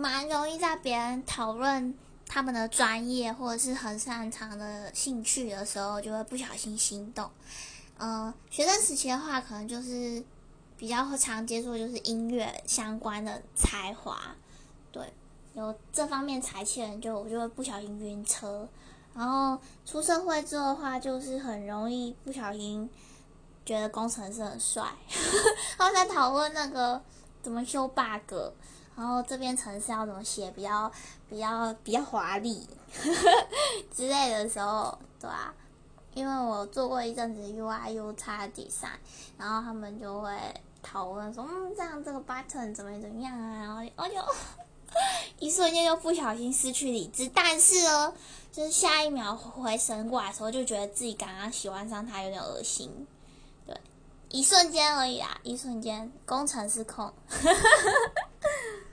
蛮容易在别人讨论他们的专业或者是很擅长的兴趣的时候，就会不小心心动。嗯，学生时期的话，可能就是比较常接触就是音乐相关的才华，对，有这方面才气的人，就我就会不小心晕车。然后出社会之后的话，就是很容易不小心觉得工程师很帅，然后在讨论那个怎么修 bug，然后这边程式要怎么写比较比较比较华丽 之类的时候，对啊，因为我做过一阵子 UI U x design，然后他们就会讨论说，嗯，这样这个 button 怎么怎么样啊，然后我就 一瞬间就不小心失去理智，但是哦。就是下一秒回神过来的时候，就觉得自己刚刚喜欢上他有点恶心，对，一瞬间而已啊，一瞬间，工程师控。